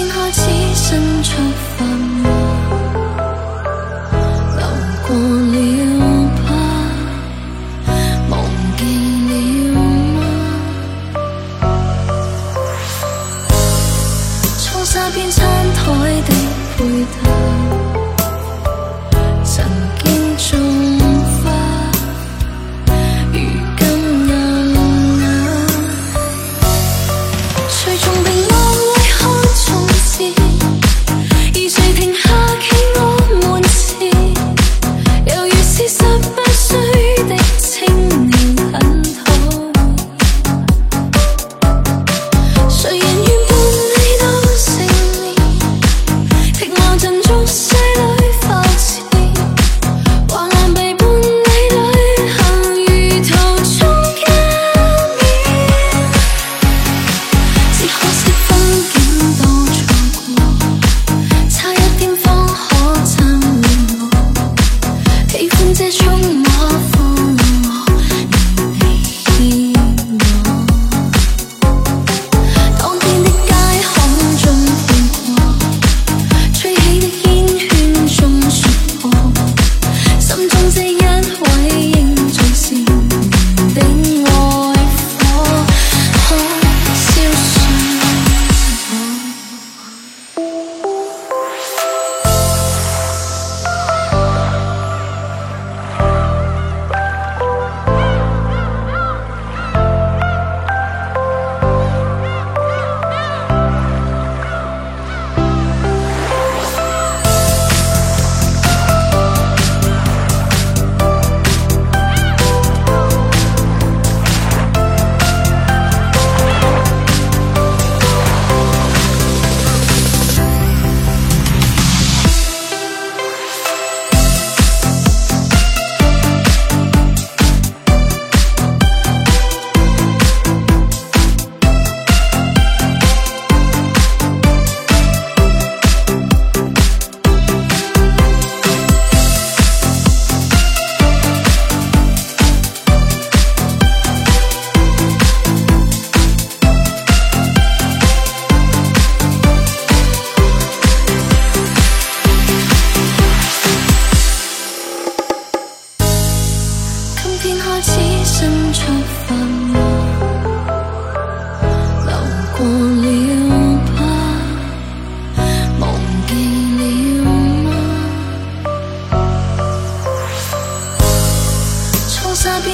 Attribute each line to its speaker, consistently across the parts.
Speaker 1: 天开始伸出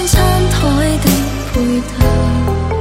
Speaker 1: 餐台的配搭